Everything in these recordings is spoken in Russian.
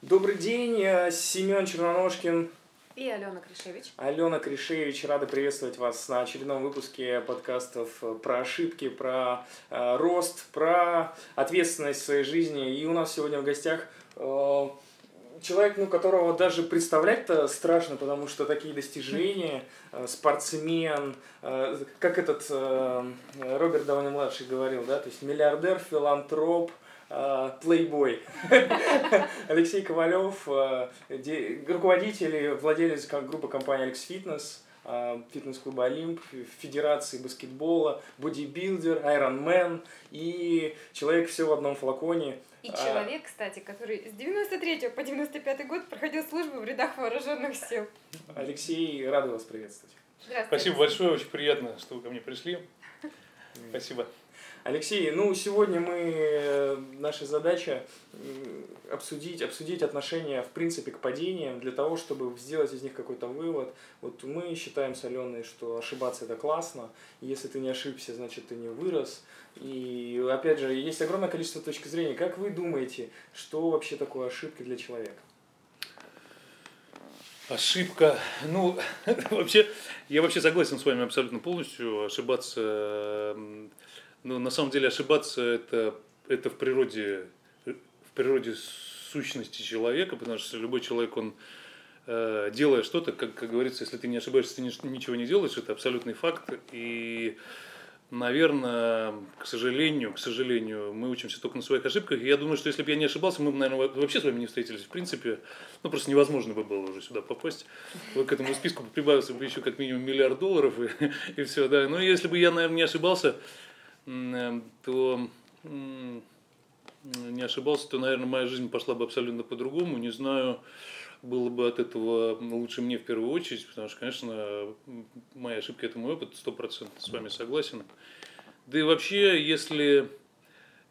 Добрый день, я Семен Черноножкин. И Алена Кришевич. Алена Кришевич, рада приветствовать вас на очередном выпуске подкастов про ошибки, про э, рост, про ответственность в своей жизни. И у нас сегодня в гостях э, человек, ну, которого даже представлять-то страшно, потому что такие достижения, э, спортсмен, э, как этот э, Роберт Дауни-младший говорил, да, то есть миллиардер, филантроп, э, плейбой. Алексей Ковалев, де- руководитель и владелец как группы компании Алекс Фитнес, э, фитнес-клуба Олимп, Федерации баскетбола, бодибилдер, айронмен и человек все в одном флаконе. И А, человек, кстати, который с 93 по 95 год проходил службу в рядах вооруженных сил. Алексей, рада вас приветствовать. Здравствуйте. Спасибо большое, очень приятно, что вы ко мне пришли. Спасибо. Алексей, ну сегодня мы, э, наша задача обсудить, обсудить отношения в принципе к падениям для того, чтобы сделать из них какой-то вывод. Вот мы считаем с Аленой, что ошибаться это классно. Если ты не ошибся, значит ты не вырос. И опять же, есть огромное количество точек зрения. Как вы думаете, что вообще такое ошибки для человека? Ошибка. Ну, вообще, я вообще согласен с вами абсолютно полностью. Ошибаться, м, ну, на самом деле, ошибаться это, это в природе, в природе сущности человека, потому что любой человек, он э, делая что-то, как, как говорится, если ты не ошибаешься, ты ни- ничего не делаешь, это абсолютный факт. И, наверное, к сожалению, к сожалению, мы учимся только на своих ошибках. И я думаю, что если бы я не ошибался, мы бы, наверное, вообще с вами не встретились. В принципе, ну просто невозможно бы было уже сюда попасть. Вот к этому списку прибавился бы еще как минимум миллиард долларов и, и все, да. Но если бы я, наверное, не ошибался, то м, не ошибался, то, наверное, моя жизнь пошла бы абсолютно по-другому. Не знаю, было бы от этого лучше мне в первую очередь, потому что, конечно, моя ошибка – это мой опыт, сто процентов с вами согласен. Да и вообще, если,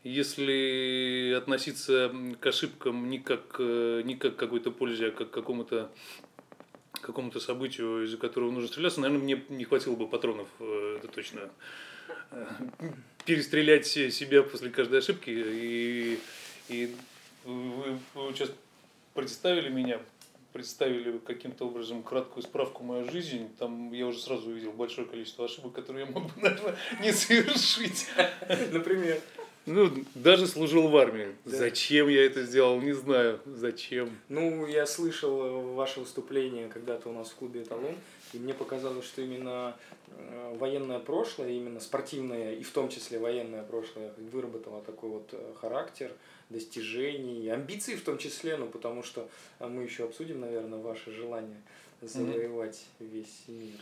если относиться к ошибкам не как, не как какой-то пользе, а как какому-то какому-то событию, из-за которого нужно стреляться, наверное, мне не хватило бы патронов, э, это точно, перестрелять се- себя после каждой ошибки. И, и вы, вы сейчас представили меня, представили каким-то образом краткую справку мою жизнь, там я уже сразу увидел большое количество ошибок, которые я мог бы, наверное, не совершить. Например. Ну, даже служил в армии. Да. Зачем я это сделал, не знаю. Зачем. Ну, я слышал э, ваше выступление когда-то у нас в клубе «Эталон», и мне показалось, что именно э, военное прошлое, именно спортивное, и в том числе военное прошлое, выработало такой вот э, характер, достижений, амбиции в том числе, ну, потому что мы еще обсудим, наверное, ваше желание завоевать весь мир.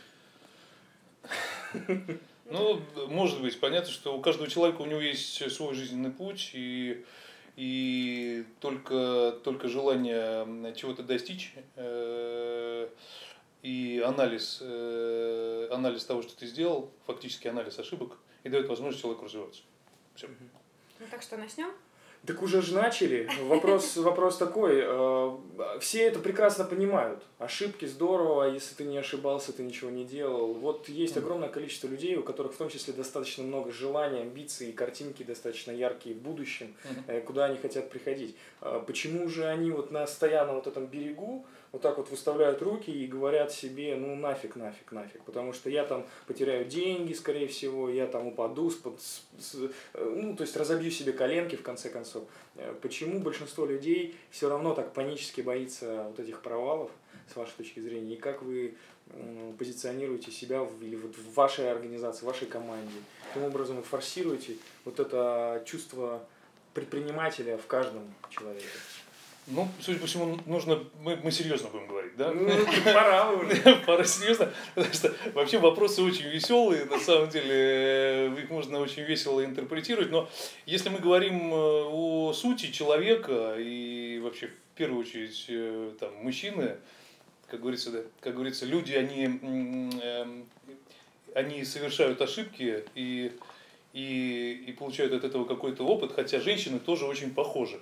Ну, может быть, понятно, что у каждого человека у него есть свой жизненный путь, и, и только, только желание чего-то достичь э, и анализ, э, анализ того, что ты сделал, фактически анализ ошибок, и дает возможность человеку развиваться. Все. Ну так что, начнем? Так уже же начали. Вопрос, вопрос такой. э, Все это прекрасно понимают. Ошибки здорово, а если ты не ошибался, ты ничего не делал. Вот есть огромное количество людей, у которых в том числе достаточно много желаний, амбиций и картинки достаточно яркие в будущем, э, куда они хотят приходить. А Почему же они вот на постоянном вот этом берегу вот так вот выставляют руки и говорят себе, ну нафиг, нафиг, нафиг, потому что я там потеряю деньги, скорее всего, я там упаду, с, под- с- с- э, ну, то есть разобью себе коленки в конце концов. Э, Почему большинство людей все равно так панически боится вот этих провалов, с вашей точки зрения, и как вы позиционируете себя в, или вот в вашей организации, в вашей команде, каким образом вы форсируете вот это чувство предпринимателя в каждом человеке? Ну, судя по всему, нужно, мы, мы серьезно будем говорить, да? Ну, пора уже. Пора серьезно, потому что вообще вопросы очень веселые, на самом деле э, их можно очень весело интерпретировать, но если мы говорим э, о сути человека и вообще в первую очередь э, там мужчины, как говорится, да, как говорится, люди, они, эм, они совершают ошибки и, и, и получают от этого какой-то опыт, хотя женщины тоже очень похожи.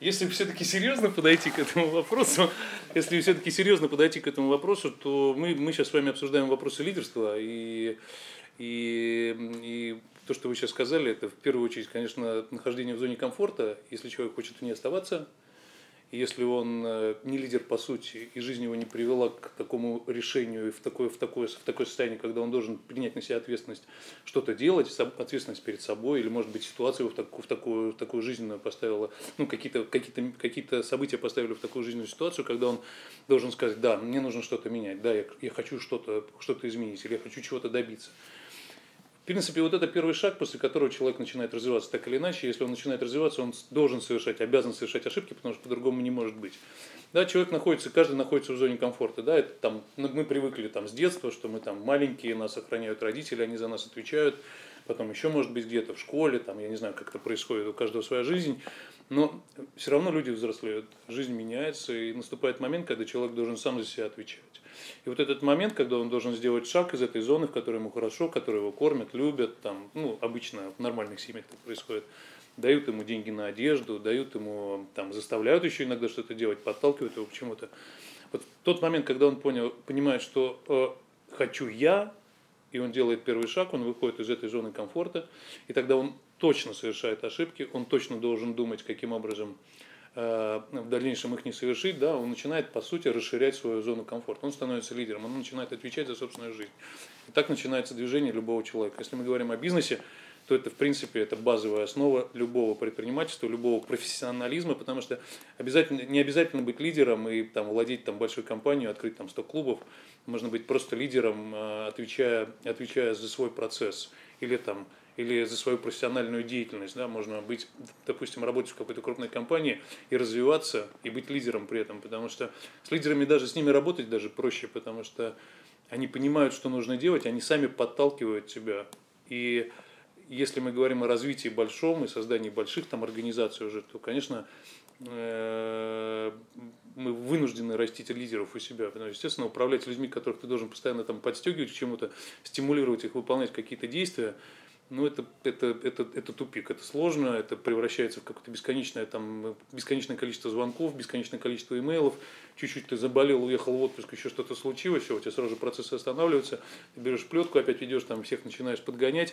Если все-таки серьезно подойти к этому вопросу, если все-таки серьезно подойти к этому вопросу, то мы, мы сейчас с вами обсуждаем вопросы лидерства. И, и, и то, что вы сейчас сказали, это в первую очередь, конечно, нахождение в зоне комфорта, если человек хочет в ней оставаться, И если он э, не лидер по сути, и жизнь его не привела к такому решению и в такое, в такое, в такое состояние, когда он должен принять на себя ответственность что-то делать, ответственность перед собой, или, может быть, ситуация его в такую, в такую, в такую жизненную поставила, ну, какие-то какие какие события поставили в такую жизненную ситуацию, когда он должен сказать, да, мне нужно что-то менять, да, я, я хочу что-то что изменить, или я хочу чего-то добиться. В принципе, вот это первый шаг, после которого человек начинает развиваться так или иначе. Если он начинает развиваться, он должен совершать, обязан совершать ошибки, потому что по-другому не может быть. Да, человек находится, каждый находится в зоне комфорта. Да, это там, мы привыкли там с детства, что мы там маленькие, нас охраняют родители, они за нас отвечают. Потом еще, может быть, где-то в школе, там, я не знаю, как это происходит, у каждого своя жизнь. Но все равно люди взрослеют, жизнь меняется, и наступает момент, когда человек должен сам за себя отвечать. И вот этот момент, когда он должен сделать шаг из этой зоны, в которой ему хорошо, в которой его кормят, любят, там, ну, обычно в нормальных семьях так происходит, дают ему деньги на одежду, дают ему, там, заставляют еще иногда что-то делать, подталкивают его к чему-то. Вот тот момент, когда он понял, понимает, что э, хочу я, и он делает первый шаг, он выходит из этой зоны комфорта, и тогда он точно совершает ошибки, он точно должен думать, каким образом Э, в дальнейшем их не совершит, да, он начинает, по сути, расширять свою зону комфорта. Он становится лидером, он начинает отвечать за собственную жизнь. И так начинается движение любого человека. Если мы говорим о бизнесе, то это, в принципе, это базовая основа любого предпринимательства, любого профессионализма, потому что обязательно, не обязательно быть лидером и там, владеть там, большой компанией, открыть там 100 клубов. Можно быть просто лидером, э, отвечая, отвечая за свой процесс или там, или за свою профессиональную деятельность. Да, можно быть, допустим, работать в какой-то крупной компании и развиваться, и быть лидером при этом, потому что с лидерами даже с ними работать даже проще, потому что они понимают, что нужно делать, они сами подталкивают тебя. И если мы говорим о развитии большом и создании больших там организаций уже, то, конечно, э, мы вынуждены растить лидеров у себя. Потому естественно, управлять людьми, которых ты должен постоянно там подстегивать чему-то, стимулировать их выполнять какие-то действия, ну, это, это, это, это тупик, это сложно, это превращается в какое-то бесконечное, там, бесконечное количество звонков, бесконечное количество имейлов, чуть-чуть ты заболел, уехал в отпуск, еще что-то случилось, все, у тебя сразу же процессы останавливаются, ты берешь плетку, опять идешь, там, всех начинаешь подгонять,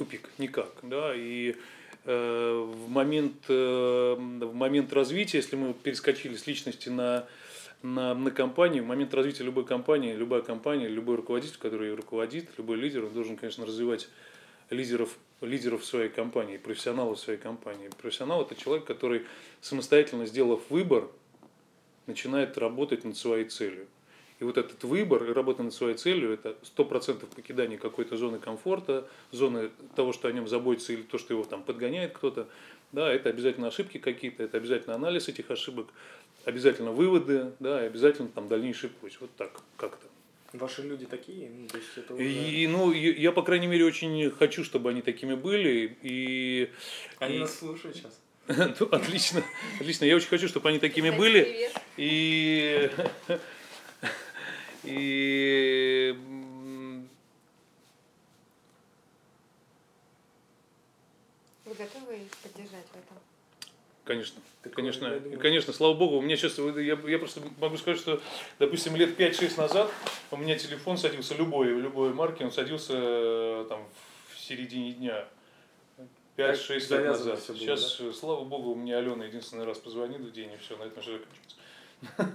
тупик, никак, да, и э, в, момент, э, в момент развития, если мы перескочили с личности на на, на компанию, в момент развития любой компании, любая компания, любой руководитель, который ее руководит, любой лидер, он должен, конечно, развивать лидеров, лидеров своей компании, профессионалов своей компании. Профессионал – это человек, который, самостоятельно сделав выбор, начинает работать над своей целью. И вот этот выбор и работа над своей целью – это 100% покидание какой-то зоны комфорта, зоны того, что о нем заботится, или то, что его там подгоняет кто-то. Да, это обязательно ошибки какие-то, это обязательно анализ этих ошибок, обязательно выводы, да, и обязательно там дальнейший путь. Вот так как-то. Ваши люди такие? Ну, то есть это уже... и, ну, я, по крайней мере, очень хочу, чтобы они такими были. И, они и... нас слушают сейчас. ну, отлично, отлично. Я очень хочу, чтобы они такими были. И, и Вы готовы их поддержать в этом? Конечно, Такое, конечно, конечно, слава богу, у меня сейчас, я, я просто могу сказать, что, допустим, лет 5-6 назад у меня телефон садился, любой, любой марки, он садился э, там в середине дня, 5-6 лет назад. Было, сейчас, да? слава богу, у меня Алена единственный раз позвонит в день, и все, на этом же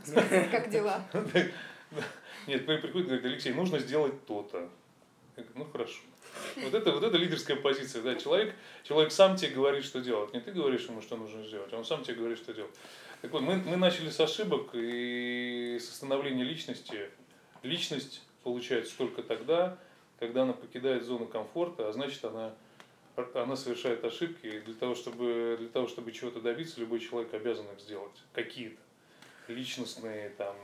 закончится. Как дела? Нет, приходит говорит, Алексей, нужно сделать то-то. Ну хорошо. Вот это, вот это лидерская позиция. Да? Человек, человек сам тебе говорит, что делать. Не ты говоришь ему, что нужно сделать, а он сам тебе говорит, что делать. Так вот, мы, мы начали с ошибок и с становления личности. Личность получается только тогда, когда она покидает зону комфорта, а значит она, она совершает ошибки. И для того, чтобы, для того, чтобы чего-то добиться, любой человек обязан их сделать. Какие-то. Личностные, там,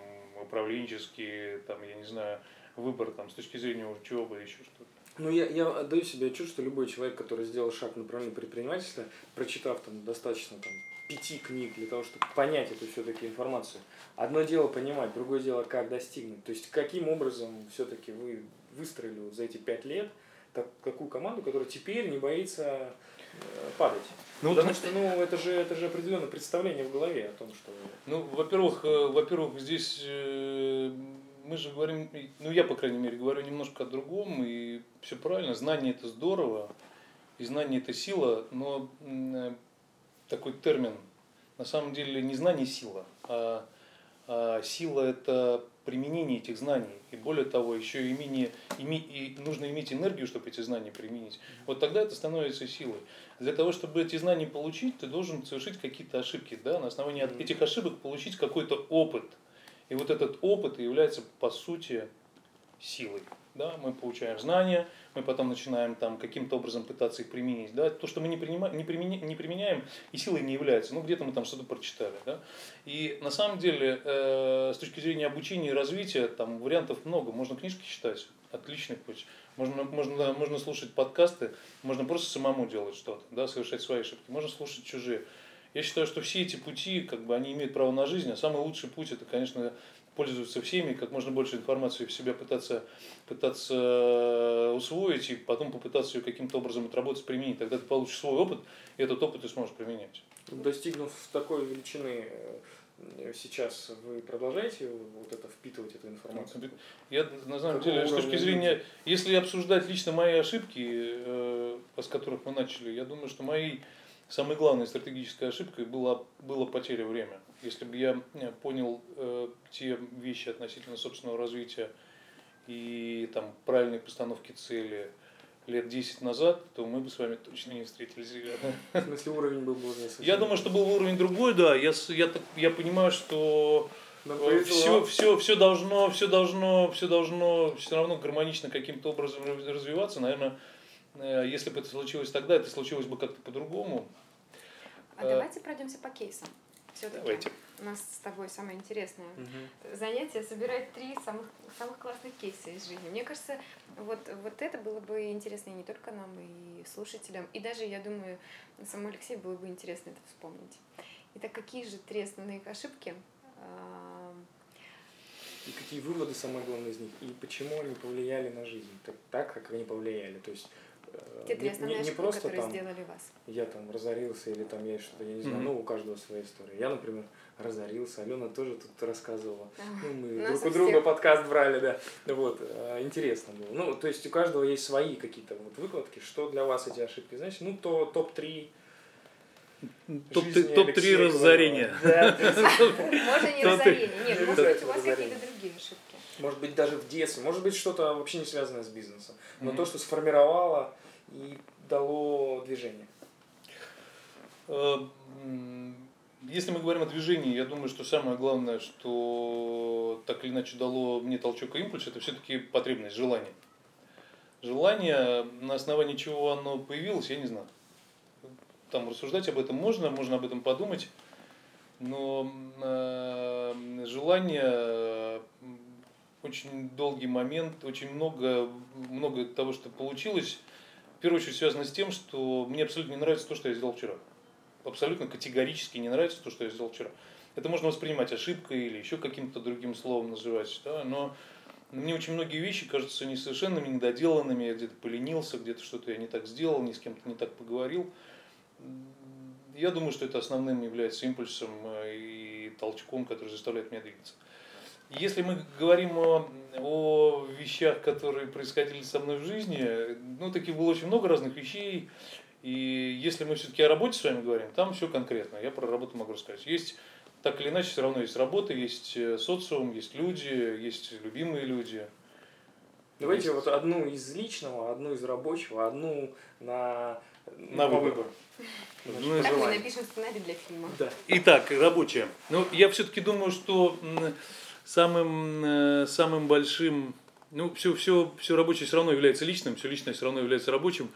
управленческие, там, я не знаю, выбор там, с точки зрения учебы, еще что-то. Ну, я, я отдаю себе отчет, что любой человек, который сделал шаг в направлении предпринимательства, прочитав там достаточно там, пяти книг для того, чтобы понять эту все-таки информацию. Одно дело понимать, другое дело, как достигнуть. То есть, каким образом все-таки вы выстроили за эти пять лет так, такую команду, которая теперь не боится э, падать. Ну, Потому что, ну, это же, это же определенное представление в голове о том, что... Ну, во-первых, э, во-первых, здесь э, мы же говорим, ну я, по крайней мере, говорю немножко о другом, и все правильно, знание это здорово, и знание это сила, но такой термин на самом деле не знание сила, а, а сила это применение этих знаний. И более того, еще и, имение, име, и нужно иметь энергию, чтобы эти знания применить. Вот тогда это становится силой. Для того, чтобы эти знания получить, ты должен совершить какие-то ошибки. Да? На основании этих ошибок получить какой-то опыт. И вот этот опыт является, по сути, силой. Да? Мы получаем знания, мы потом начинаем там каким-то образом пытаться их применить. Да? То, что мы не, принимаем, не, применяем, не применяем, и силой не является. Ну, где-то мы там что-то прочитали. Да? И на самом деле, э, с точки зрения обучения и развития, там вариантов много. Можно книжки читать, отличный путь. Можно, можно, можно слушать подкасты, можно просто самому делать что-то, да, совершать свои ошибки. Можно слушать чужие. Я считаю, что все эти пути, как бы, они имеют право на жизнь, а самый лучший путь это, конечно, пользоваться всеми, как можно больше информации в себя пытаться, пытаться усвоить и потом попытаться ее каким-то образом отработать, применить. Тогда ты получишь свой опыт, и этот опыт ты сможешь применять. Достигнув такой величины э, сейчас вы продолжаете вот это впитывать эту информацию? Я на самом деле, с точки зрения, если обсуждать лично мои ошибки, э, с которых мы начали, я думаю, что моей самой главной стратегической ошибкой была, была потеря времени. Если бы я э, понял э, те вещи относительно собственного развития и там, правильной постановки цели лет 10 назад, то мы бы с вами точно не встретились, ребята. В смысле, уровень был бы уже совсем... Я думаю, что был уровень другой, да. Я, я, я понимаю, что все, все, все должно, все должно, все должно все равно гармонично каким-то образом развиваться. Наверное, э, если бы это случилось тогда, это случилось бы как-то по-другому. А давайте пройдемся по кейсам. Все-таки у нас с тобой самое интересное угу. занятие собирать три самых, самых классных кейса из жизни. Мне кажется, вот, вот это было бы интересно и не только нам, и слушателям. И даже, я думаю, самому Алексею было бы интересно это вспомнить. Итак, какие же три основные ошибки? И какие выводы, самое главное из них, и почему они повлияли на жизнь так, так как они повлияли. То есть Э, те три основные не, не ошибки, просто которые там, сделали вас. Я там разорился или там я что-то, я не знаю, mm-hmm. ну у каждого своя история. Я, например, разорился, Алена тоже тут рассказывала. Ну, мы друг у друга подкаст брали, да. Вот, э, интересно было. Ну, то есть у каждого есть свои какие-то вот выкладки, что для вас эти ошибки, знаете, ну, то топ-3 Топ-3 разорения. Можно не разорение. Нет, может быть, у вас какие-то другие ошибки. Может быть, даже в детстве. Может быть, что-то вообще не связанное с бизнесом. Но то, что сформировало и дало движение. Э, если мы говорим о движении, я думаю, что самое главное, что так или иначе дало мне толчок и импульс, это все-таки потребность, желание. Желание, на основании чего оно появилось, я не знаю. Там рассуждать об этом можно, можно об этом подумать, но э, желание очень долгий момент, очень много, много того, что получилось, в первую очередь связано с тем, что мне абсолютно не нравится то, что я сделал вчера. Абсолютно категорически не нравится то, что я сделал вчера. Это можно воспринимать ошибкой или еще каким-то другим словом называть, да, но мне очень многие вещи кажутся несовершенными, недоделанными, я где-то поленился, где-то что-то я не так сделал, ни с кем-то не так поговорил. Я думаю, что это основным является импульсом э, и толчком, который заставляет меня двигаться. Если мы говорим о, о вещах, которые происходили со мной в жизни, ну, таких было очень много разных вещей. И если мы все-таки о работе с вами говорим, там все конкретно. Я про работу могу рассказать. Есть так или иначе, все равно есть работа, есть э, социум, есть люди, есть любимые люди. Давайте есть... вот одну из личного, одну из рабочего, одну на, на выбор. Ну, так мы напишем сценарий для фильма. Да. Итак, рабочая. Ну, я все-таки думаю, что самым, э, самым большим, ну, все, все, все рабочее все равно является личным, все личное все равно является рабочим.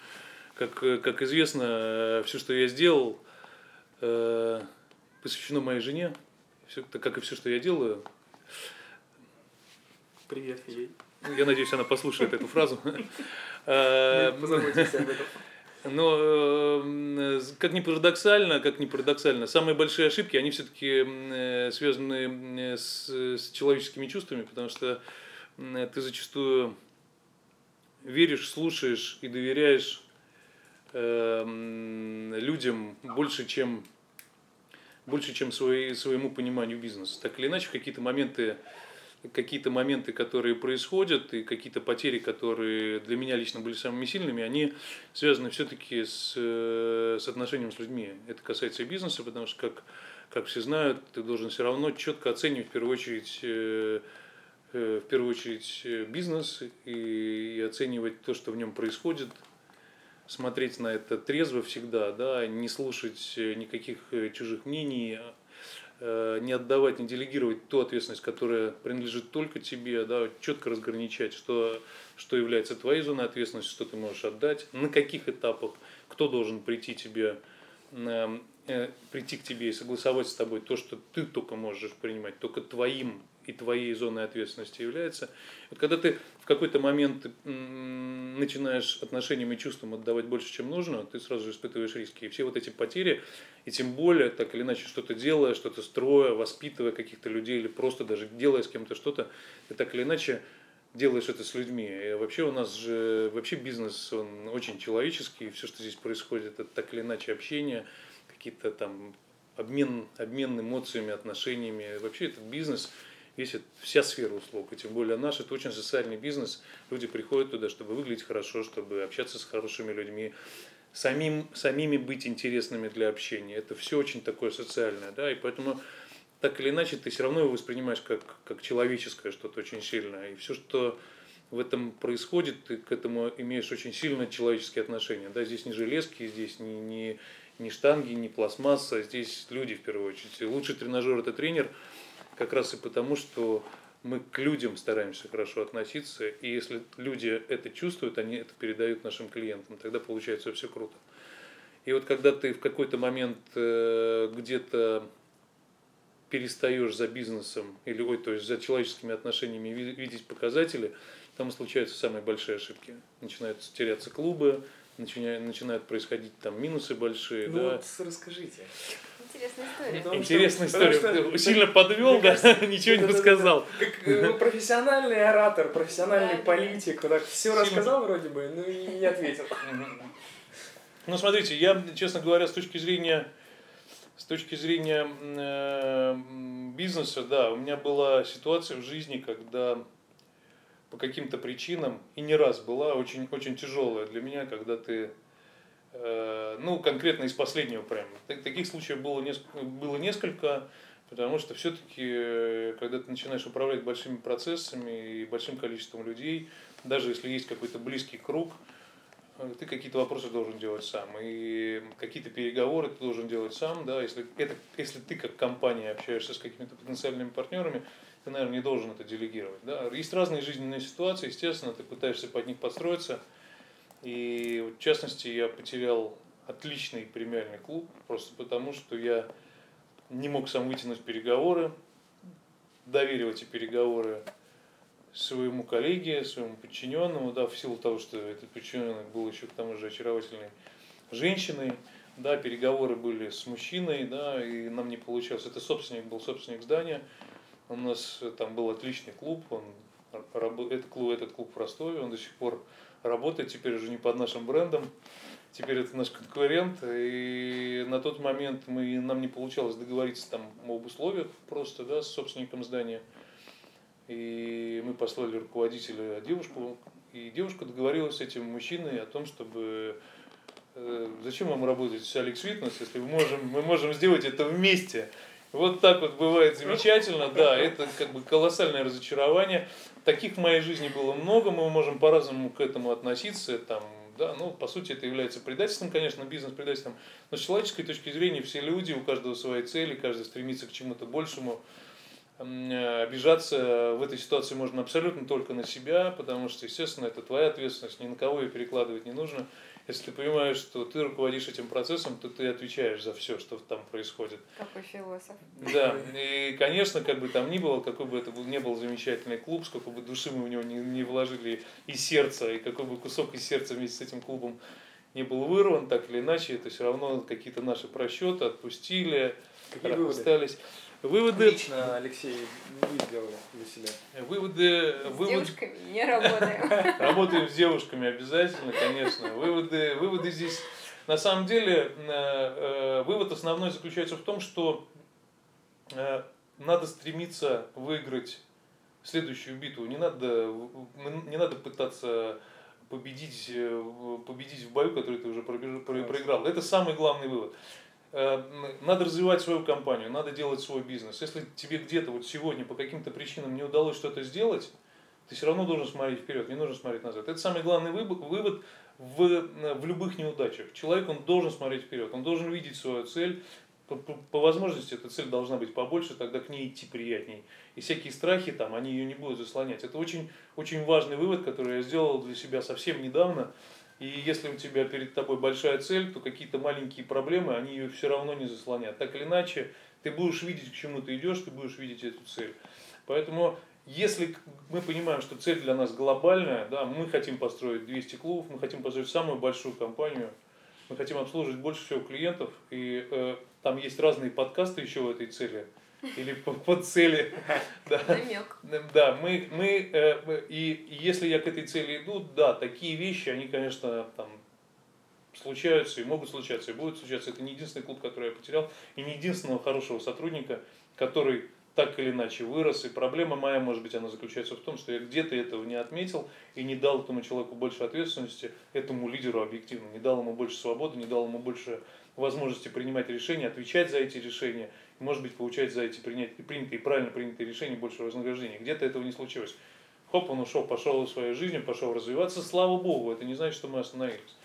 Как, э, как известно, э, все, что я сделал, посвящено моей жене, все, как и все, что я делаю. Привет ей. Ну, я надеюсь, она послушает эту фразу. Позаботимся об этом. Но э, как ни парадоксально, как ни парадоксально, самые большие ошибки, они все-таки э, связаны с, с человеческими чувствами, потому что ты зачастую веришь, слушаешь и доверяешь э, людям больше, чем больше, чем свои, своему пониманию бизнеса. Так или иначе, в какие-то моменты какие-то моменты, которые происходят, и какие-то потери, которые для меня лично были самыми сильными, они связаны все-таки с, э, с отношением с людьми. Это касается и бизнеса, потому что, как, как все знают, ты должен все равно четко оценивать в первую очередь э, э, в первую очередь бизнес и, и оценивать то, что в нем происходит, смотреть на это трезво всегда, да, не слушать никаких чужих мнений, Э, не отдавать, не делегировать ту ответственность, которая принадлежит только тебе, да, четко разграничать, что, что является твоей зоной ответственности, что ты можешь отдать, на каких этапах, кто должен прийти тебе, э, э, прийти к тебе и согласовать с тобой то, что ты только можешь принимать, только твоим и твоей зоной ответственности является. Вот когда ты в какой-то момент начинаешь отношениям и чувствам отдавать больше, чем нужно, ты сразу же испытываешь риски. И все вот эти потери, и тем более, так или иначе, что-то делая, что-то строя, воспитывая каких-то людей или просто даже делая с кем-то что-то, ты так или иначе делаешь это с людьми. И вообще у нас же, вообще бизнес, он очень человеческий, все, что здесь происходит, это так или иначе общение, какие-то там обмен, обмен эмоциями, отношениями. Вообще этот бизнес – весит вся сфера услуг. И тем более наш это очень социальный бизнес. Люди приходят туда, чтобы выглядеть хорошо, чтобы общаться с хорошими людьми, самим, самими быть интересными для общения. Это все очень такое социальное. Да? И поэтому так или иначе ты все равно его воспринимаешь как, как человеческое что-то очень сильное. И все, что в этом происходит, ты к этому имеешь очень сильно человеческие отношения. Да? Здесь не железки, здесь не, не, не штанги, не пластмасса, здесь люди в первую очередь. И лучший тренажер – это тренер – как раз и потому, что мы к людям стараемся хорошо относиться, и если люди это чувствуют, они это передают нашим клиентам, тогда получается все круто. И вот когда ты в какой-то момент э, где-то перестаешь за бизнесом или ой, то есть за человеческими отношениями видеть показатели, там случаются самые большие ошибки. Начинают теряться клубы, начинают, начинают происходить там минусы большие. Ну да. вот расскажите. Интересная история. Потому Интересная что, история. Что, Сильно подвел, да, кажется, ничего не рассказал. Как э, профессиональный оратор, профессиональный политик, так все рассказал вроде бы, но и не ответил. Ну, смотрите, я, честно говоря, с точки зрения с точки зрения э, бизнеса, да, у меня была ситуация в жизни, когда по каким-то причинам, и не раз была, очень, очень тяжелая для меня, когда ты ну, конкретно из последнего прям. Таких случаев было несколько, было несколько потому что все-таки, э, когда ты начинаешь управлять большими процессами и большим количеством людей, даже если есть какой-то близкий круг, э, ты какие-то вопросы должен делать сам. И какие-то переговоры ты должен делать сам. Да? Если, это, если ты как компания общаешься с какими-то потенциальными партнерами, ты, наверное, не должен это делегировать. Да? Есть разные жизненные ситуации, естественно, ты пытаешься под них подстроиться – и в частности я потерял отличный премиальный клуб, просто потому что я не мог сам вытянуть переговоры, доверил эти переговоры своему коллеге, своему подчиненному, да, в силу того, что этот подчиненный был еще к тому же очаровательной женщиной, да, переговоры были с мужчиной, да, и нам не получалось. Это собственник был собственник здания, у нас там был отличный клуб, он, этот клуб, этот клуб в Ростове, он до сих пор работает теперь уже не под нашим брендом, теперь это наш конкурент, и на тот момент мы, нам не получалось договориться там об условиях просто, да, с собственником здания, и мы послали руководителя девушку, и девушка договорилась с этим мужчиной о том, чтобы э, зачем вам работать с Алекс Фитнес, если мы можем, мы можем сделать это вместе. Вот так вот бывает замечательно, да, это как бы колоссальное разочарование. Таких в моей жизни было много, мы можем по-разному к этому относиться, там, да, ну, по сути, это является предательством, конечно, бизнес-предательством, но с человеческой точки зрения все люди, у каждого свои цели, каждый стремится к чему-то большему. Обижаться в этой ситуации можно абсолютно только на себя, потому что, естественно, это твоя ответственность, ни на кого ее перекладывать не нужно. Если ты понимаешь, что ты руководишь этим процессом, то ты отвечаешь за все, что там происходит. Какой философ. Да, и, конечно, как бы там ни было, какой бы это был, не был замечательный клуб, сколько бы души мы в него не, не вложили и сердца, и какой бы кусок из сердца вместе с этим клубом не был вырван, так или иначе, это все равно какие-то наши просчеты, отпустили, Какие остались. Выводы... Лично, Алексей, вы сделали для себя. Выводы... С вывод... девушками не работаем. Работаем с девушками обязательно, конечно. Выводы, выводы здесь... На самом деле, э, э, вывод основной заключается в том, что э, надо стремиться выиграть следующую битву. Не надо, не надо пытаться победить, победить в бою, который ты уже проиграл. Это самый главный вывод. Э, надо развивать свою компанию, надо делать свой бизнес. Если тебе где-то вот сегодня по каким-то причинам не удалось что-то сделать, ты все равно должен смотреть вперед, не нужно смотреть назад. Это самый главный вывод в, в любых неудачах. Человек, он должен смотреть вперед, он должен видеть свою цель, по, по, по возможности эта цель должна быть побольше, тогда к ней идти приятней. И всякие страхи там, они ее не будут заслонять. Это очень, очень важный вывод, который я сделал для себя совсем недавно. И если у тебя перед тобой большая цель, то какие-то маленькие проблемы, они ее все равно не заслонят. Так или иначе, ты будешь видеть, к чему ты идешь, ты будешь видеть эту цель. Поэтому, если мы понимаем, что цель для нас глобальная, да, мы хотим построить 200 клубов, мы хотим построить самую большую компанию, мы хотим обслуживать больше всего клиентов, и э, там есть разные подкасты еще в этой цели. Или по, по цели. Да. Намек. Да, мы, мы, э, и если я к этой цели иду, да, такие вещи, они, конечно, там случаются и могут случаться, и будут случаться. Это не единственный клуб, который я потерял, и не единственного хорошего сотрудника, который так или иначе вырос. И проблема моя, может быть, она заключается в том, что я где-то этого не отметил и не дал этому человеку больше ответственности, этому лидеру объективно, не дал ему больше свободы, не дал ему больше возможности принимать решения, отвечать за эти решения, может быть, получать за эти принять, принятые, правильно принятые решения больше вознаграждения. Где-то этого не случилось. Хоп, он ушел, пошел в свою жизнь, пошел развиваться. Слава Богу, это не значит, что мы остановились.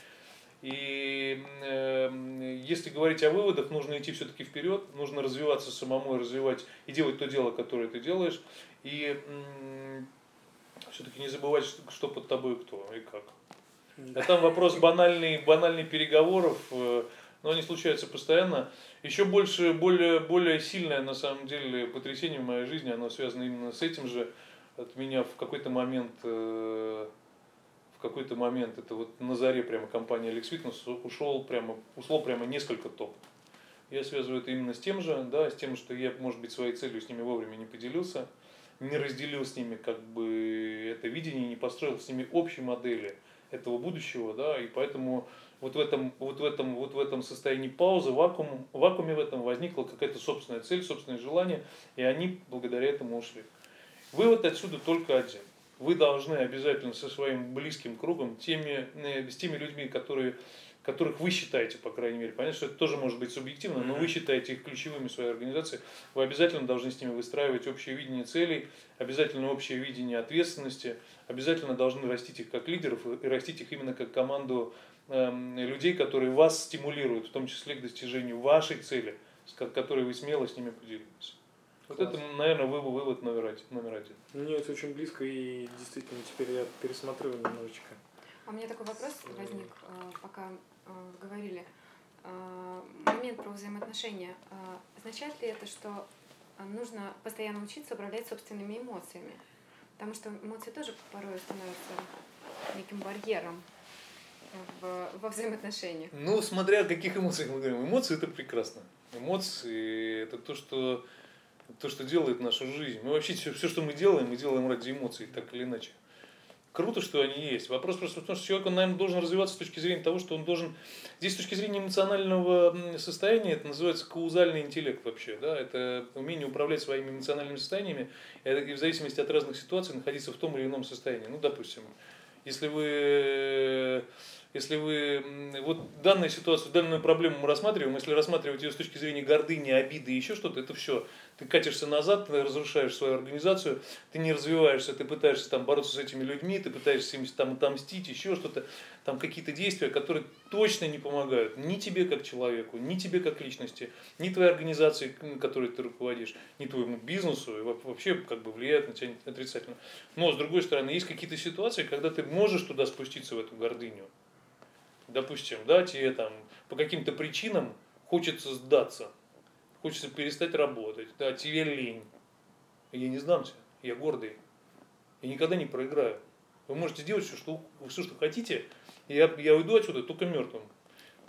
И э, если говорить о выводах, нужно идти все-таки вперед, нужно развиваться самому, развивать и делать то дело, которое ты делаешь. И э, все-таки не забывать, что, что под тобой кто и как. А там вопрос банальный, банальный переговоров, э, но они случаются постоянно. Еще больше, более, более сильное на самом деле потрясение в моей жизни, оно связано именно с этим же. От меня в какой-то момент, э, в какой-то момент, это вот на заре прямо компания Alex Fitness ушел прямо, ушло прямо несколько топ. Я связываю это именно с тем же, да, с тем, что я, может быть, своей целью с ними вовремя не поделился, не разделил с ними как бы это видение, не построил с ними общей модели этого будущего, да, и поэтому вот в этом, вот в этом, вот в этом состоянии паузы, вакуум, вакууме в этом возникла какая-то собственная цель, собственное желание, и они благодаря этому ушли. Вывод отсюда только один. Вы должны обязательно со своим близким кругом, теми, э, с теми людьми, которые, которых вы считаете, по крайней мере, понятно, что это тоже может быть субъективно, но вы считаете их ключевыми в своей организации, вы обязательно должны с ними выстраивать общее видение целей, обязательно общее видение ответственности, обязательно должны растить их как лидеров и растить их именно как команду людей, которые вас стимулируют, в том числе к достижению вашей цели, с которой вы смело с ними поделились. Вот Класс. это, наверное, вывод, вывод номер один, номер один. Мне это очень близко, и действительно теперь я пересмотрю немножечко. А у меня такой вопрос возник, э, пока э, говорили. Э, момент про взаимоотношения. Означает ли это, что нужно постоянно учиться управлять собственными эмоциями? Потому что эмоции тоже порой становятся неким барьером в, во взаимоотношениях? Ну, смотря о каких эмоциях мы говорим. Эмоции это прекрасно. Эмоции это то, что то, что делает нашу жизнь. Мы вообще все, все, что мы делаем, мы делаем ради эмоций, так или иначе. Круто, что они есть. Вопрос просто в том, что человек, он, наверное, должен развиваться с точки зрения того, что он должен... Здесь с точки зрения эмоционального состояния, это называется каузальный интеллект вообще. Да? Это умение управлять своими эмоциональными состояниями и в зависимости от разных ситуаций находиться в том или ином состоянии. Ну, допустим, если вы если вы вот данную ситуацию, данную проблему мы рассматриваем, если рассматривать ее с точки зрения гордыни, обиды и еще что-то, это все. Ты катишься назад, ты разрушаешь свою организацию, ты не развиваешься, ты пытаешься там бороться с этими людьми, ты пытаешься им там отомстить, еще что-то, там какие-то действия, которые точно не помогают ни тебе как человеку, ни тебе как личности, ни твоей организации, которой ты руководишь, ни твоему бизнесу, и вообще как бы влияют на тебя отрицательно. Но с другой стороны, есть какие-то ситуации, когда ты можешь туда спуститься в эту гордыню допустим, да, тебе там по каким-то причинам хочется сдаться, хочется перестать работать, да, тебе лень. Я не сдамся, я гордый. Я никогда не проиграю. Вы можете делать все, что, все, что хотите, я, я уйду отсюда только мертвым.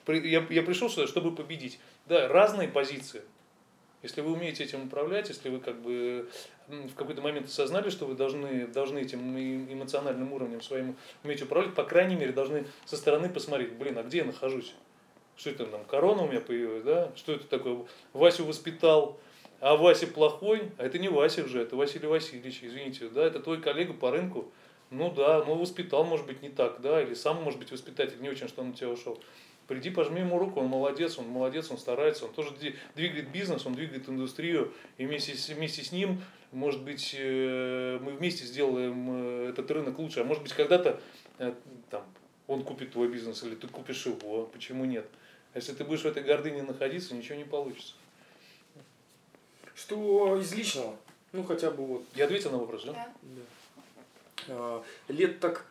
Я, я пришел сюда, чтобы победить. Да, разные позиции. Если вы умеете этим управлять, если вы как бы в какой-то момент осознали, что вы должны, должны этим эмоциональным уровнем своим уметь управлять, по крайней мере, должны со стороны посмотреть, блин, а где я нахожусь? Что это там, корона у меня появилась, да? Что это такое? Васю воспитал, А Вася плохой, а это не Вася уже, это Василий Васильевич, извините, да, это твой коллега по рынку. Ну да, ну воспитал, может быть, не так, да, или сам, может быть, воспитатель не очень, что он на тебя ушел. Приди, пожми ему руку, он молодец, он молодец, он старается, он тоже двигает бизнес, он двигает индустрию, и вместе вместе с ним, может быть, э, мы вместе сделаем э, этот рынок лучше, а может быть, когда-то э, там, он купит твой бизнес, или ты купишь его, почему нет? А если ты будешь в этой гордыне находиться, ничего не получится. Что из личного? Ну, хотя бы вот. Я ответил на вопрос, да? Да. да. А, лет так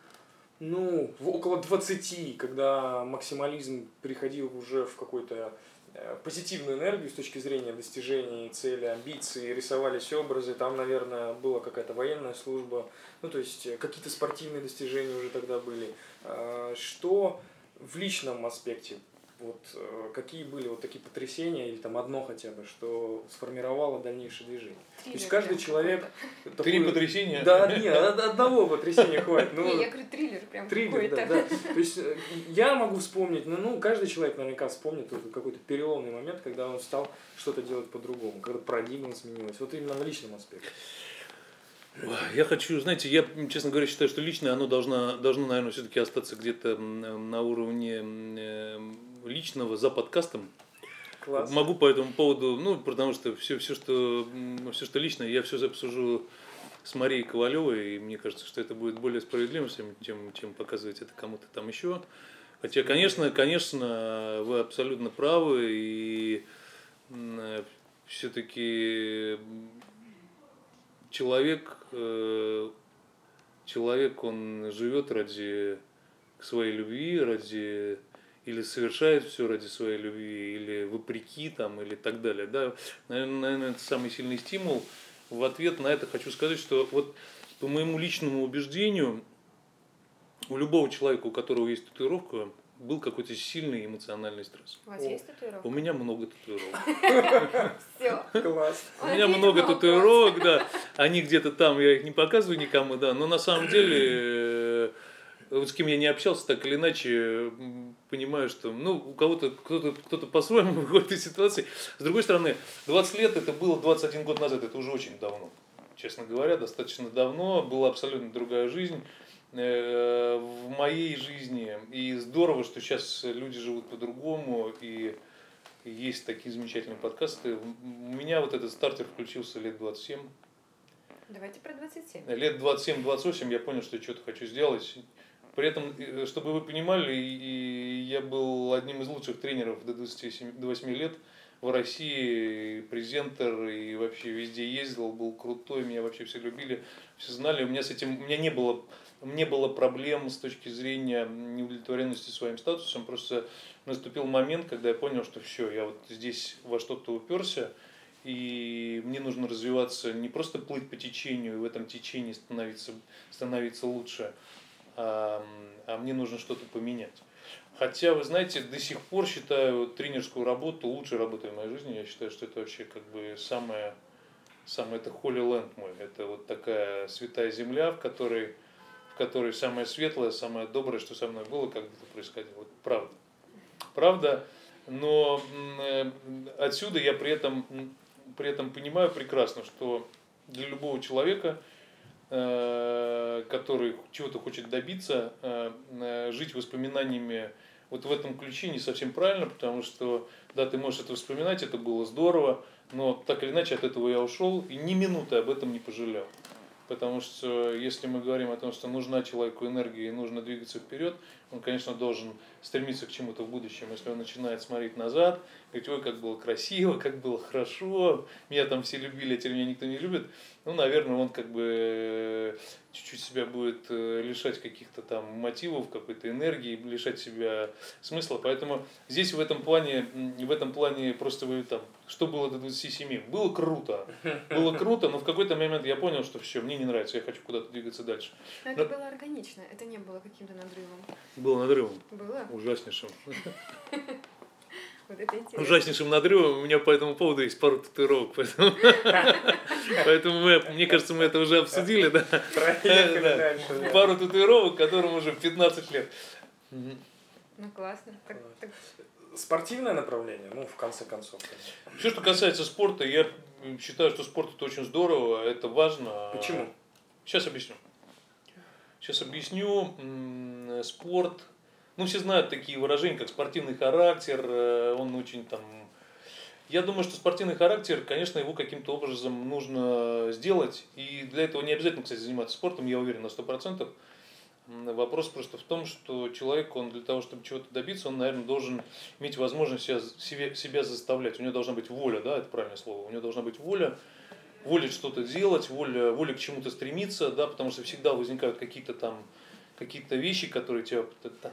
ну, около 20, когда максимализм приходил уже в какой-то э, позитивную энергию с точки зрения достижений цели, амбиций, рисовались образы, там, наверное, была какая-то военная служба, ну, то есть э, какие-то спортивные достижения уже тогда были. А, что в личном аспекте вот э, какие были вот такие потрясения, или там одно хотя бы, что сформировало дальнейшее движение. Триллер, То есть каждый человек... Такой... Три потрясения? Да, нет, одного потрясения хватит. Ну, не, я говорю триллер прям триллер, да, да. То есть э, я могу вспомнить, ну, ну каждый человек наверняка вспомнит какой-то переломный момент, когда он стал что-то делать по-другому, когда парадигма сменилась. Вот именно на личном аспекте. Я хочу, знаете, я, честно говоря, считаю, что личное, оно должно, должно наверное, все-таки остаться где-то на уровне личного за подкастом. Класс. Могу по этому поводу, ну, потому что все, все, что, все, что личное, я все обсужу с Марией Ковалевой, и мне кажется, что это будет более справедливым, чем, чем показывать это кому-то там еще. Хотя, конечно, конечно, вы абсолютно правы, и все-таки человек, э, человек, он живет ради своей любви, ради или совершает все ради своей любви, или вопреки там, или так далее. Да? Наверное, наверное, это самый сильный стимул. В ответ на это хочу сказать, что вот по моему личному убеждению, у любого человека, у которого есть татуировка, был какой-то сильный эмоциональный стресс. У вас есть татуировка? У меня много татуировок. Все. Класс. У меня много татуировок, да. Они где-то там, я их не показываю никому, да. Но на самом деле вот с кем я не общался, так или иначе, понимаю, что ну, у кого-то кто-то кто по-своему выходит из ситуации. С другой стороны, 20 лет это было 21 год назад, это уже очень давно. Честно говоря, достаточно давно, была абсолютно другая жизнь э, в моей жизни. И здорово, что сейчас люди живут по-другому, и есть такие замечательные подкасты. У меня вот этот стартер включился лет 27. Давайте про 27. Лет 27-28 я понял, что я что-то хочу сделать. При этом, э, чтобы вы понимали, я был одним из лучших тренеров до 28 лет в России, презентер, и вообще везде ездил, был крутой, меня вообще все любили, все знали. У меня с этим, у меня не было, не было проблем с точки зрения неудовлетворенности своим статусом, просто наступил момент, когда я понял, что все, я вот здесь во что-то уперся, и мне нужно развиваться, не просто плыть по течению и в этом течении становиться, становиться лучше, а, а мне нужно что-то поменять. Хотя, вы знаете, до сих пор считаю тренерскую работу лучшей работой в моей жизни. Я считаю, что это вообще как бы самое, самое это Holy Land мой. Это вот такая святая земля, в которой, в которой самое светлое, самое доброе, что со мной было, как это происходило. Вот правда. Правда, но э, отсюда я при этом, при этом понимаю прекрасно, что для любого человека – Э, который чего-то хочет добиться, э, жить воспоминаниями вот в этом ключе не совсем правильно, потому что, да, ты можешь это вспоминать, это было здорово, но так или иначе от этого я ушел и ни минуты об этом не пожалел. Потому что если мы говорим о том, что нужна человеку энергия и нужно двигаться вперед, он, конечно, должен стремиться к чему-то в будущем. Если он начинает смотреть назад, говорить, ой, как было красиво, как было хорошо, меня там все любили, а теперь меня никто не любит, ну, наверное, он как бы э, чуть-чуть себя будет э, лишать каких-то там мотивов, какой-то энергии, лишать себя смысла. Поэтому здесь в этом плане, в этом плане просто вы там, что было до 27? Было круто. Было круто, но в какой-то момент я понял, что все, мне не нравится, я хочу куда-то двигаться дальше. Но это но... было органично, это не было каким-то надрывом. Было надрывом. Было? Ужаснейшим. Вот это. Ужаснейшим надрывом. У меня по этому поводу есть пару татуировок. Поэтому, поэтому мы, мне кажется, мы это уже обсудили. Да? Дальше, Пару татуировок, которым уже 15 лет. Ну классно. Так, так... Спортивное направление, ну, в конце концов. Все, что касается спорта, я считаю, что спорт это очень здорово, это важно. Почему? Сейчас объясню. Сейчас объясню. Спорт. Ну, все знают такие выражения, как спортивный характер. Э, он очень там я думаю, что спортивный характер, конечно, его каким-то образом нужно сделать. И для этого не обязательно, кстати, заниматься спортом, я уверен на 100%. Вопрос просто в том, что человек, он для того, чтобы чего-то добиться, он, наверное, должен иметь возможность себя, себя, себя заставлять. У него должна быть воля, да, это правильное слово. У него должна быть воля, воля что-то делать, воля, воля к чему-то стремиться, да, потому что всегда возникают какие-то там какие-то вещи, которые тебя там,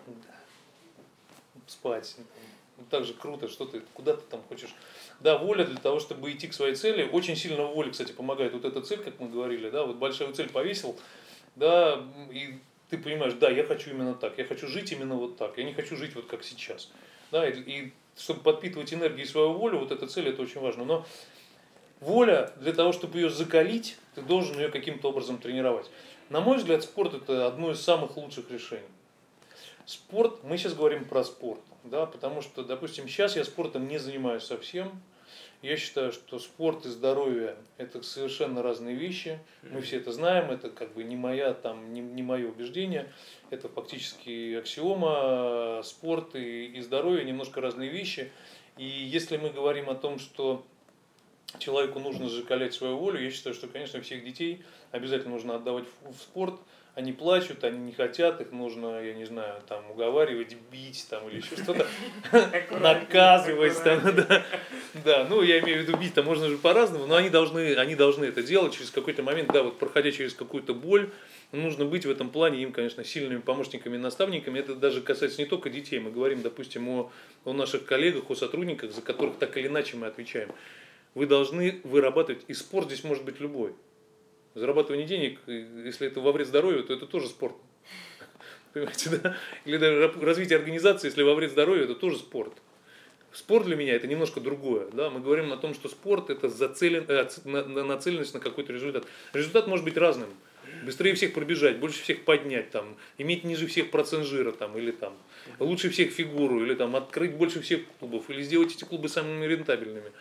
спать, ну, так же круто, что ты куда ты там хочешь. Да, воля для того, чтобы идти к своей цели. Очень сильно воля, кстати, помогает вот эта цель, как мы говорили, да, вот большую цель повесил, да, и ты понимаешь, да, я хочу именно так, я хочу жить именно вот так, я не хочу жить вот как сейчас. Да, и, и чтобы подпитывать энергией свою волю, вот эта цель, это очень важно. Но воля, для того, чтобы ее закалить, ты должен ее каким-то образом тренировать. На мой взгляд, спорт это одно из самых лучших решений. Спорт, мы сейчас говорим про спорт да, потому что, допустим, сейчас я спортом не занимаюсь совсем. Я считаю, что спорт и здоровье – это совершенно разные вещи. Мы все это знаем, это как бы не, моя, там, не, не мое убеждение. Это фактически аксиома. Спорт и, и здоровье – немножко разные вещи. И если мы говорим о том, что человеку нужно закалять свою волю, я считаю, что, конечно, всех детей обязательно нужно отдавать в спорт – они плачут, они не хотят, их нужно, я не знаю, там уговаривать, бить там или еще что-то, наказывать там, да. Да, ну я имею в виду бить, там можно же по-разному, но они должны, они должны это делать через какой-то момент, да, вот проходя через какую-то боль, нужно быть в этом плане им, конечно, сильными помощниками и наставниками. Это даже касается не только детей. Мы говорим, допустим, о, о наших коллегах, о сотрудниках, за которых так или иначе мы отвечаем. Вы должны вырабатывать, и спорт здесь может быть любой. Зарабатывание денег, если это во вред здоровью, то это тоже спорт. Понимаете, да? Или даже развитие организации, если во вред здоровью, это тоже спорт. Спорт для меня это немножко другое. Да? Мы говорим о том, что спорт это зацелен, э, нацеленность на какой-то результат. Результат может быть разным. Быстрее всех пробежать, больше всех поднять, там, иметь ниже всех процент жира, там, или там, лучше всех фигуру, или там, открыть больше всех клубов, или сделать эти клубы самыми рентабельными.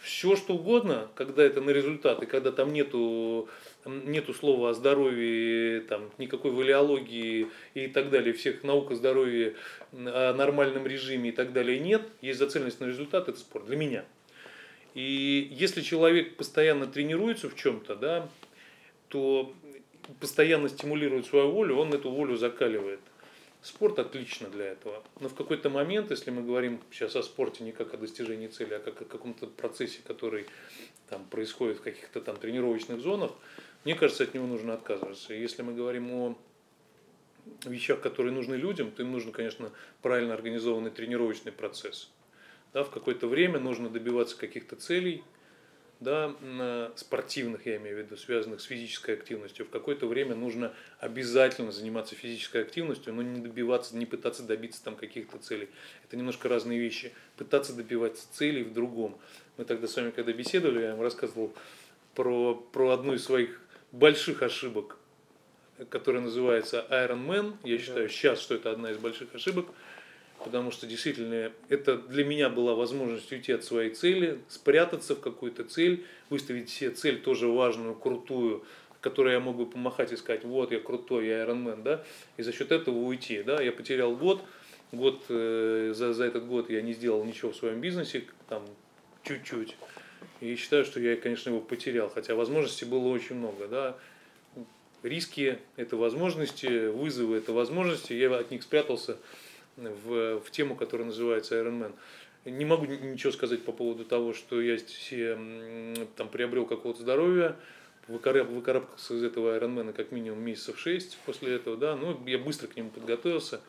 Все что угодно, когда это на результат, и когда там нету нету слова о здоровье, там, никакой валиологии и так далее, всех наук о здоровье, о нормальном режиме и так далее нет, есть зацеленность на результат, это спорт для меня. И если человек постоянно тренируется в чем-то, да, то постоянно стимулирует свою волю, он эту волю закаливает. Спорт отлично для этого. Но в какой-то момент, если мы говорим сейчас о спорте не как о достижении цели, а как о каком-то процессе, который там, происходит в каких-то там тренировочных зонах, мне кажется, от него нужно отказываться. Если мы говорим о вещах, которые нужны людям, то им нужен, конечно, правильно организованный тренировочный процесс. Да, в какое-то время нужно добиваться каких-то целей, да, спортивных, я имею в виду, связанных с физической активностью. В какое-то время нужно обязательно заниматься физической активностью, но не добиваться, не пытаться добиться там каких-то целей. Это немножко разные вещи. Пытаться добиваться целей в другом. Мы тогда с вами, когда беседовали, я вам рассказывал про, про одну из своих больших ошибок, которая называется Iron Man. Я считаю сейчас, что это одна из больших ошибок, потому что действительно это для меня была возможность уйти от своей цели, спрятаться в какую-то цель, выставить себе цель тоже важную, крутую, которой я мог бы помахать и сказать, вот я крутой, я Iron Man, да, и за счет этого уйти, да, я потерял год, год, э, за, за этот год я не сделал ничего в своем бизнесе, там, чуть-чуть, и считаю, что я, конечно, его потерял, хотя возможностей было очень много. Да? Риски – это возможности, вызовы – это возможности. Я от них спрятался в, в тему, которая называется Iron Man. Не могу ничего сказать по поводу того, что я там, приобрел какого-то здоровья, выкарабкался из этого Ironman как минимум месяцев шесть после этого, да, ну, я быстро к нему подготовился,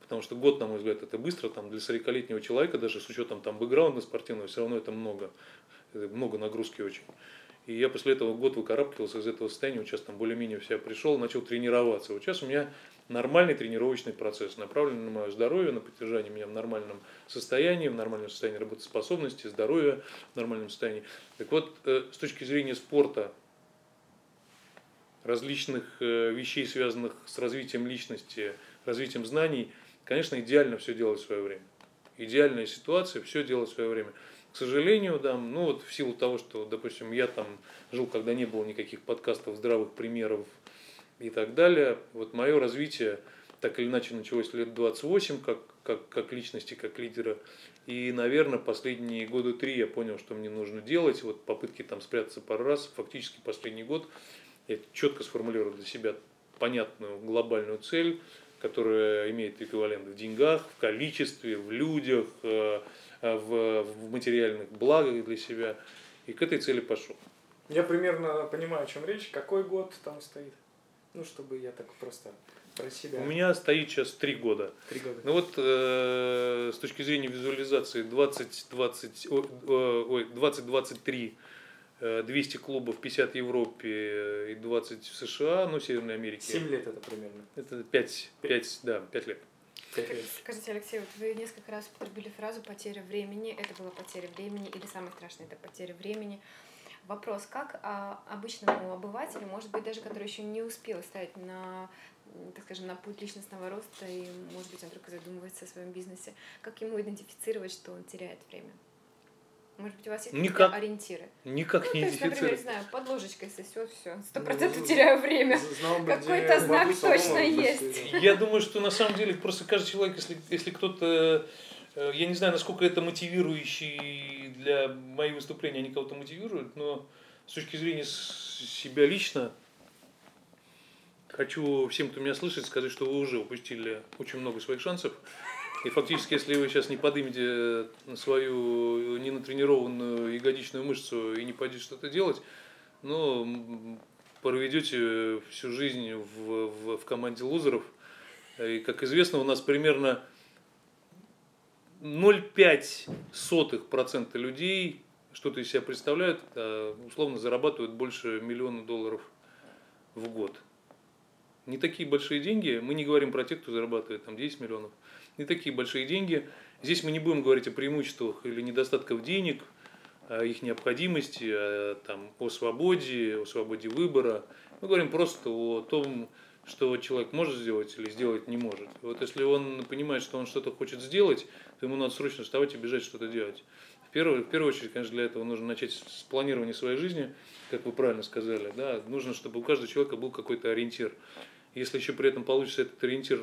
потому что год, на мой взгляд, это быстро, там, для 40-летнего человека, даже с учетом там бэкграунда спортивного, все равно это много много нагрузки очень. И я после этого год выкарабкивался из этого состояния, вот сейчас там более-менее в себя пришел, начал тренироваться. Вот сейчас у меня нормальный тренировочный процесс, направленный на мое здоровье, на поддержание меня в нормальном состоянии, в нормальном состоянии работоспособности, здоровья в нормальном состоянии. Так вот, э, с точки зрения спорта, различных э, вещей, связанных с развитием личности, развитием знаний, конечно, идеально все делать в свое время. Идеальная ситуация, все делать в свое время. Сожалению, да, ну вот в силу того, что, допустим, я там жил, когда не было никаких подкастов, здравых примеров и так далее, вот мое развитие так или иначе началось лет 28, как, как, как личности, как лидера. И, наверное, последние года три я понял, что мне нужно делать. Вот попытки там спрятаться пару раз. Фактически последний год я четко сформулировал для себя понятную глобальную цель, которая имеет эквивалент в деньгах, в количестве, в людях, э, в, в материальных благах для себя. И к этой цели пошел. Я примерно понимаю, о чем речь. Какой год там стоит? Ну, чтобы я так просто про себя. У меня стоит сейчас три года. Три года. Ну вот э, с точки зрения визуализации 20, 20, ой, 20, 23 200 клубов, 50 в Европе и 20 в США, ну, Северной Америке. 7 лет это примерно. Это 5, 5, да, 5 лет. Скажите, Алексей, вот вы несколько раз употребили фразу «потеря времени». Это была потеря времени или самое страшное – это потеря времени. Вопрос, как а, обычному обывателю, может быть, даже который еще не успел стать на так скажем, на путь личностного роста, и, может быть, он только задумывается о своем бизнесе, как ему идентифицировать, что он теряет время? Может быть, у вас есть Никак, ориентиры? Никак ну, не то есть, например, не знаю, под ложечкой сосет, все, сто процентов теряю время. Какой-то знак точно есть. Я думаю, что на самом деле просто каждый человек, если, если кто-то э, я не знаю, насколько это мотивирующий для моих выступлений, они кого-то мотивируют, но с точки зрения себя лично, хочу всем, кто меня слышит, сказать, что вы уже упустили очень много своих шансов. И фактически, если вы сейчас не поднимете свою ненатренированную ягодичную мышцу и не пойдете что-то делать, ну, проведете всю жизнь в, в, в команде лузеров. И, как известно, у нас примерно 0,05% людей что-то из себя представляют, а условно зарабатывают больше миллиона долларов в год. Не такие большие деньги, мы не говорим про тех, кто зарабатывает там 10 миллионов, не такие большие деньги. Здесь мы не будем говорить о преимуществах или недостатках денег, о их необходимости, о, там, о свободе, о свободе выбора. Мы говорим просто о том, что человек может сделать или сделать не может. Вот если он понимает, что он что-то хочет сделать, то ему надо срочно вставать и бежать что-то делать. В первую, в первую очередь, конечно, для этого нужно начать с планирования своей жизни, как вы правильно сказали. Да? Нужно, чтобы у каждого человека был какой-то ориентир. Если еще при этом получится этот ориентир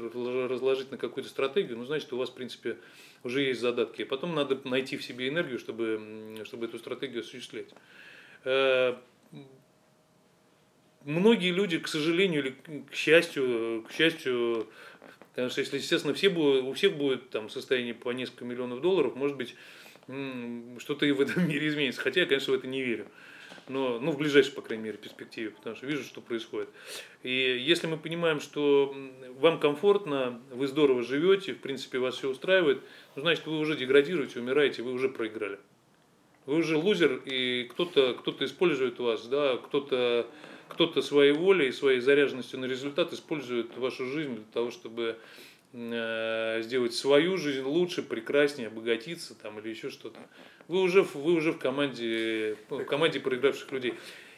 разложить на какую-то стратегию, ну, значит, у вас, в принципе, уже есть задатки. И потом надо найти в себе энергию, чтобы, чтобы эту стратегию осуществлять. Э, многие люди, к сожалению или к счастью, к счастью, потому что если, естественно, все будут, у всех будет там состояние по несколько миллионов долларов, может быть, что-то и в этом мире изменится. Хотя я, конечно, в это не верю но ну, в ближайшей, по крайней мере, перспективе, потому что вижу, что происходит. И если мы понимаем, что вам комфортно, вы здорово живете, в принципе, вас все устраивает, ну, значит, вы уже деградируете, умираете, вы уже проиграли. Вы уже лузер, и кто-то кто использует вас, да, кто-то кто своей волей, своей заряженностью на результат использует вашу жизнь для того, чтобы сделать свою жизнь лучше, прекраснее, обогатиться там, или еще что-то. Вы уже, вы уже в команде, ну, в команде проигравших людей.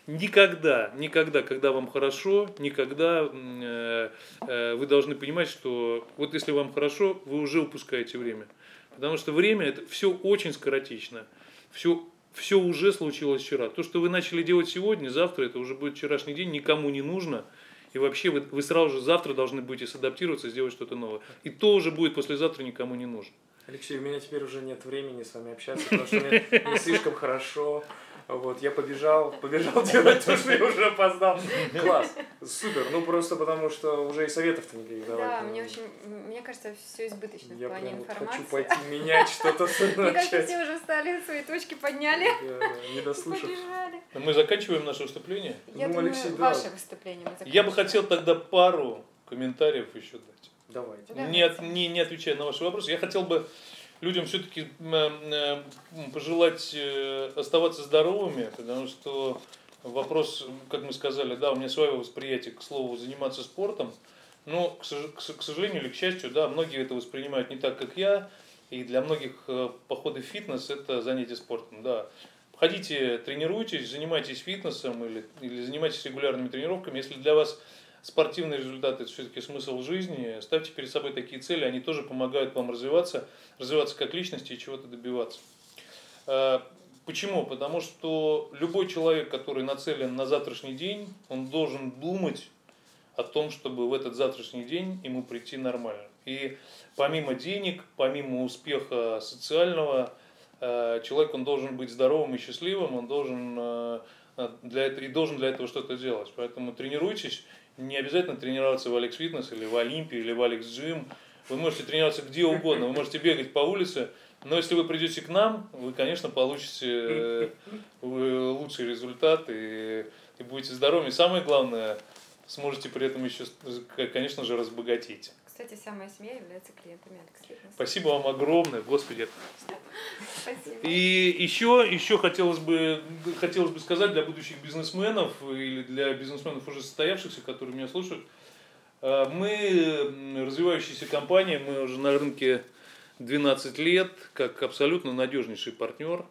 Никогда, никогда, когда вам хорошо, никогда э, э, вы должны понимать, что вот если вам хорошо, вы уже упускаете время. Потому что время это все очень скоротечно. Все, все уже случилось вчера. То, что вы начали делать сегодня, завтра, это уже будет вчерашний день, никому не нужно. И вообще вы, вы сразу же завтра должны будете садаптироваться, сделать что-то новое. И то уже будет послезавтра никому не нужно. Алексей, у меня теперь уже нет времени с вами общаться, потому что мне не слишком хорошо. Вот, я побежал, побежал делать то, что я уже опоздал. Класс, супер. Ну, просто потому что уже и советов-то никаких давать. Да, мне очень, мне кажется, все избыточно в плане информации. Я хочу пойти менять что-то Мне кажется, все уже встали, свои точки подняли. Не дослушав. Мы заканчиваем наше выступление? Я ну, думаю, ваше выступление Я бы хотел тогда пару комментариев еще дать. Давайте. Не, не, не отвечая на ваши вопросы, я хотел бы людям все-таки э, пожелать э, оставаться здоровыми, потому что вопрос, как мы сказали, да, у меня свое восприятие к слову заниматься спортом, но, к, сожалению или к счастью, да, многие это воспринимают не так, как я, и для многих э, походы в фитнес это занятие спортом, да. Ходите, тренируйтесь, занимайтесь фитнесом или, или занимайтесь регулярными тренировками. Если для вас спортивный результат – это все-таки смысл жизни. Ставьте перед собой такие цели, они тоже помогают вам развиваться, развиваться как личности и чего-то добиваться. Почему? Потому что любой человек, который нацелен на завтрашний день, он должен думать о том, чтобы в этот завтрашний день ему прийти нормально. И помимо денег, помимо успеха социального, человек он должен быть здоровым и счастливым, он должен для этого, и должен для этого что-то делать. Поэтому тренируйтесь, не обязательно тренироваться в Алекс Фитнес или в Олимпии или в Алекс Джим. Вы можете тренироваться где угодно, вы можете бегать по улице, но если вы придете к нам, вы, конечно, получите э, лучший результат и, и будете здоровыми. Самое главное, сможете при этом еще, конечно же, разбогатеть. Кстати, вся моя семья является клиентами Алекс Фитнес. Спасибо вам огромное, Господи. И еще, еще хотелось, бы, хотелось бы сказать для будущих бизнесменов или для бизнесменов уже состоявшихся, которые меня слушают, э, мы развивающаяся компания, мы уже на рынке 12 лет, как абсолютно надежнейший партнер.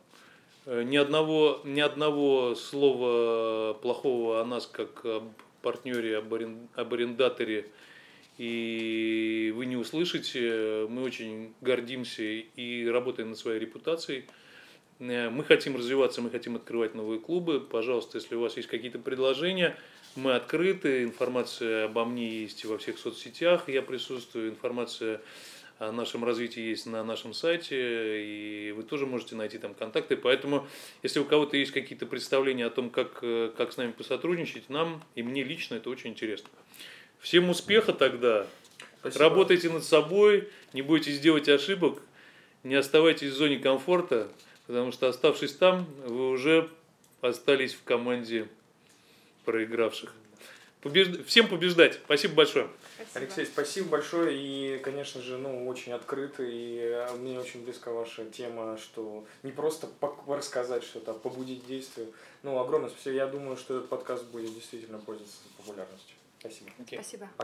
Э, ни одного, ни одного слова плохого о нас, как об партнере, об арендаторе и вы не услышите. Мы очень гордимся и работаем над своей репутацией. Э, мы хотим развиваться, мы хотим открывать новые клубы. Пожалуйста, если у вас есть какие-то предложения, мы открыты. Информация обо мне есть во всех соцсетях. Я присутствую. Информация о нашем развитии есть на нашем сайте, и вы тоже можете найти там контакты. Поэтому, если у кого-то есть какие-то представления о том, как, э, как с нами посотрудничать, нам и мне лично это очень интересно. Всем успеха тогда. Спасибо. Работайте над собой, не бойтесь делать ошибок, не оставайтесь в зоне комфорта, потому что оставшись там, вы уже остались в команде проигравших. Побежд... Всем побеждать. Спасибо большое. Спасибо. Алексей, спасибо большое. И, конечно же, ну, очень открыто. И э, мне очень близка ваша тема, что не просто рассказать что-то, а побудить действию. Ну, огромное спасибо. Я думаю, что этот подкаст будет действительно пользоваться популярностью. Спасибо. Okay. Спасибо.